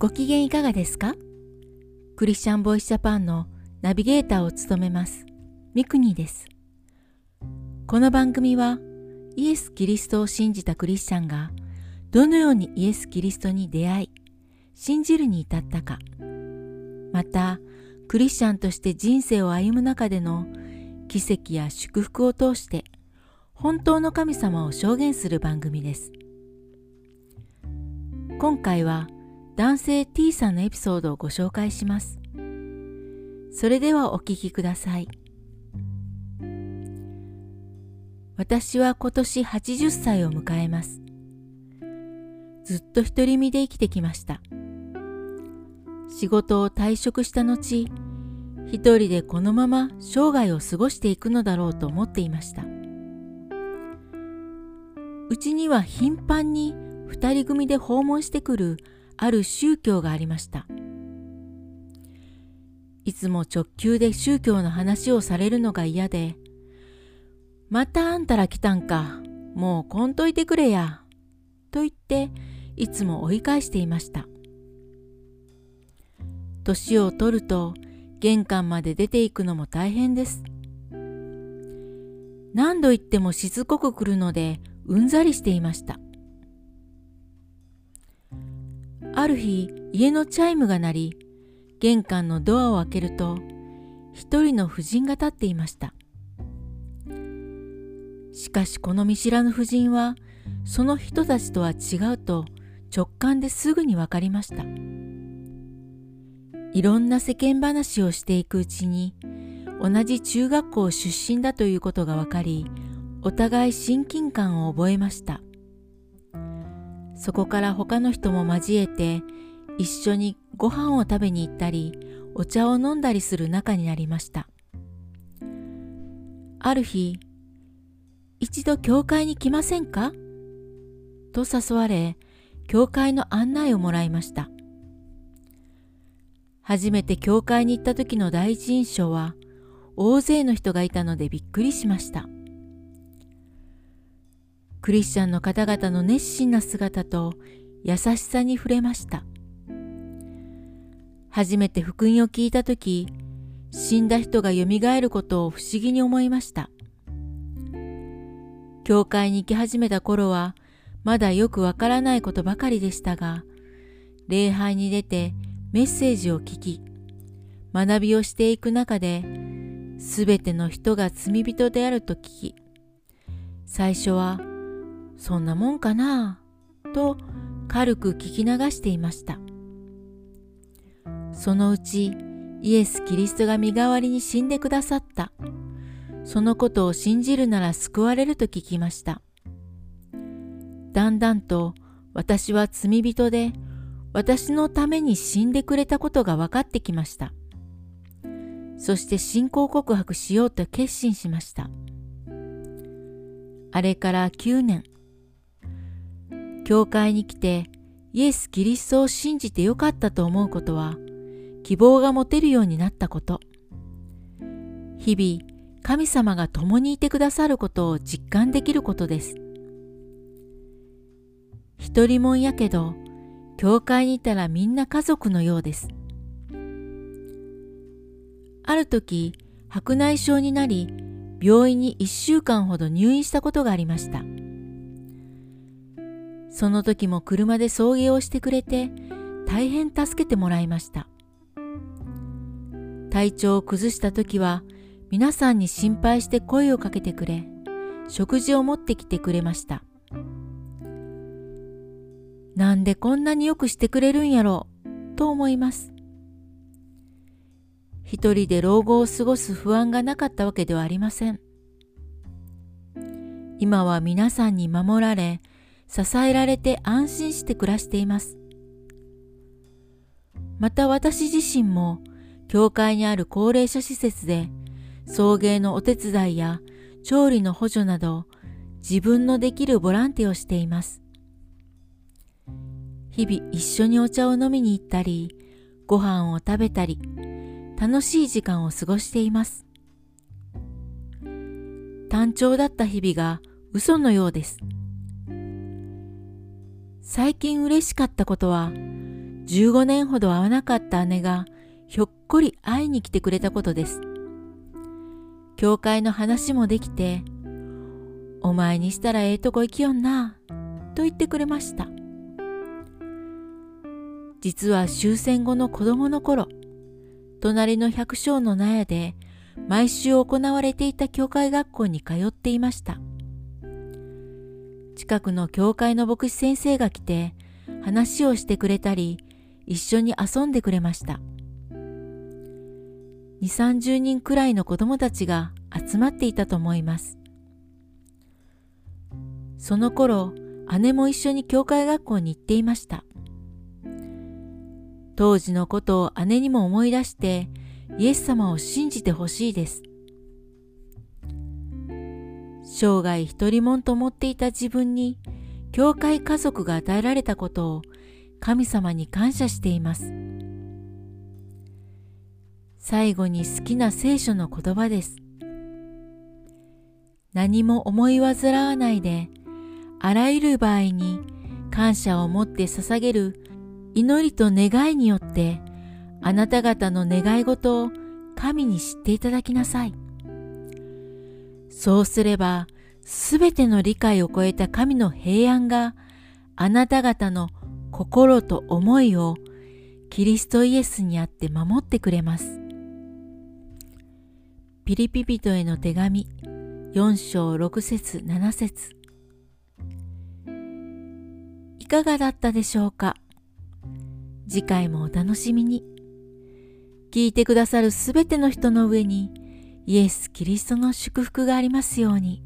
ご機嫌いかがですか？クリスチャンボイスジャパンのナビゲーターを務めますミクニーです。この番組はイエス・キリストを信じたクリスチャンがどのようにイエス・キリストに出会い信じるに至ったかまたクリスチャンとして人生を歩む中での奇跡や祝福を通して本当の神様を証言する番組です。今回は男性 T さんのエピソードをご紹介します。それではお聞きください。私は今年80歳を迎えます。ずっと独り身で生きてきました。仕事を退職した後一人でこのまま生涯を過ごしていくのだろうと思っていました。うちには頻繁に二人組で訪問してくるある宗教がありました。いつも直球で宗教の話をされるのが嫌で「またあんたら来たんかもうこんといてくれや」と言っていつも追い返していました。年を取ると玄関まで出ていくのも大変です。何度言ってもしつこく来るのでうんざりしていました。ある日家のチャイムが鳴り玄関のドアを開けると一人の婦人が立っていました。しかしこの見知らぬ婦人はその人たちとは違うと直感ですぐに分かりました。いろんな世間話をしていくうちに同じ中学校出身だということが分かりお互い親近感を覚えました。そこから他の人も交えて一緒にご飯を食べに行ったりお茶を飲んだりする仲になりました。ある日一度教会に来ませんか？と誘われ教会の案内をもらいました。初めて教会に行った時の第一印象は大勢の人がいたのでびっくりしました。クリスチャンの方々の熱心な姿と優しさに触れました。初めて福音を聞いた時死んだ人がよみがえることを不思議に思いました。教会に行き始めた頃はまだよくわからないことばかりでしたが礼拝に出てメッセージを聞き学びをしていく中ですべての人が罪人であると聞き最初はそんなもんかな？と軽く聞き流していました。そのうちイエス・キリストが身代わりに死んでくださった。そのことを信じるなら救われると聞きました。だんだんと私は罪人で私のために死んでくれたことが分かってきました。そして信仰告白しようと決心しました。あれから9年。教会に来てイエス・キリストを信じてよかったと思うことは希望が持てるようになったこと。日々神様が共にいてくださることを実感できることです。一人もんやけど教会にいたらみんな家族のようです。ある時白内障になり病院に1週間ほど入院したことがありました。その時も車で送迎をしてくれて大変助けてもらいました。体調を崩した時は皆さんに心配して声をかけてくれ食事を持ってきてくれました。なんでこんなによくしてくれるんやろうと思います。一人で老後を過ごす不安がなかったわけではありません。今は皆さんに守られ支えられて安心して暮らしています。また私自身も教会にある高齢者施設で送迎のお手伝いや調理の補助など自分のできるボランティアをしています。日々一緒にお茶を飲みに行ったり、ご飯を食べたり、楽しい時間を過ごしています。単調だった日々が嘘のようです。最近嬉しかったことは、15年ほど会わなかった姉がひょっこり会いに来てくれたことです。教会の話もできて、お前にしたらええとこ行きよんな、と言ってくれました。実は終戦後の子供の頃、隣の百姓の納屋で毎週行われていた教会学校に通っていました。近くの教会の牧師先生が来て話をしてくれたり、一緒に遊んでくれました。2、30人くらいの子供たちが集まっていたと思います。その頃、姉も一緒に教会学校に行っていました。当時のことを姉にも思い出してイエス様を信じてほしいです。生涯一人もんと思っていた自分に教会家族が与えられたことを神様に感謝しています。最後に好きな聖書の言葉です。何も思い煩わないで、あらゆる場合に感謝を持って捧げる祈りと願いによってあなた方の願い事を神に知っていただきなさい。そうすれば、すべての理解を超えた神の平安があなた方の心と思いをキリストイエスにあって守ってくれます。ピリピ人への手紙4章6節7節いかがだったでしょうか？次回もお楽しみに。聞いてくださるすべての人の上にイエス・キリストの祝福がありますように。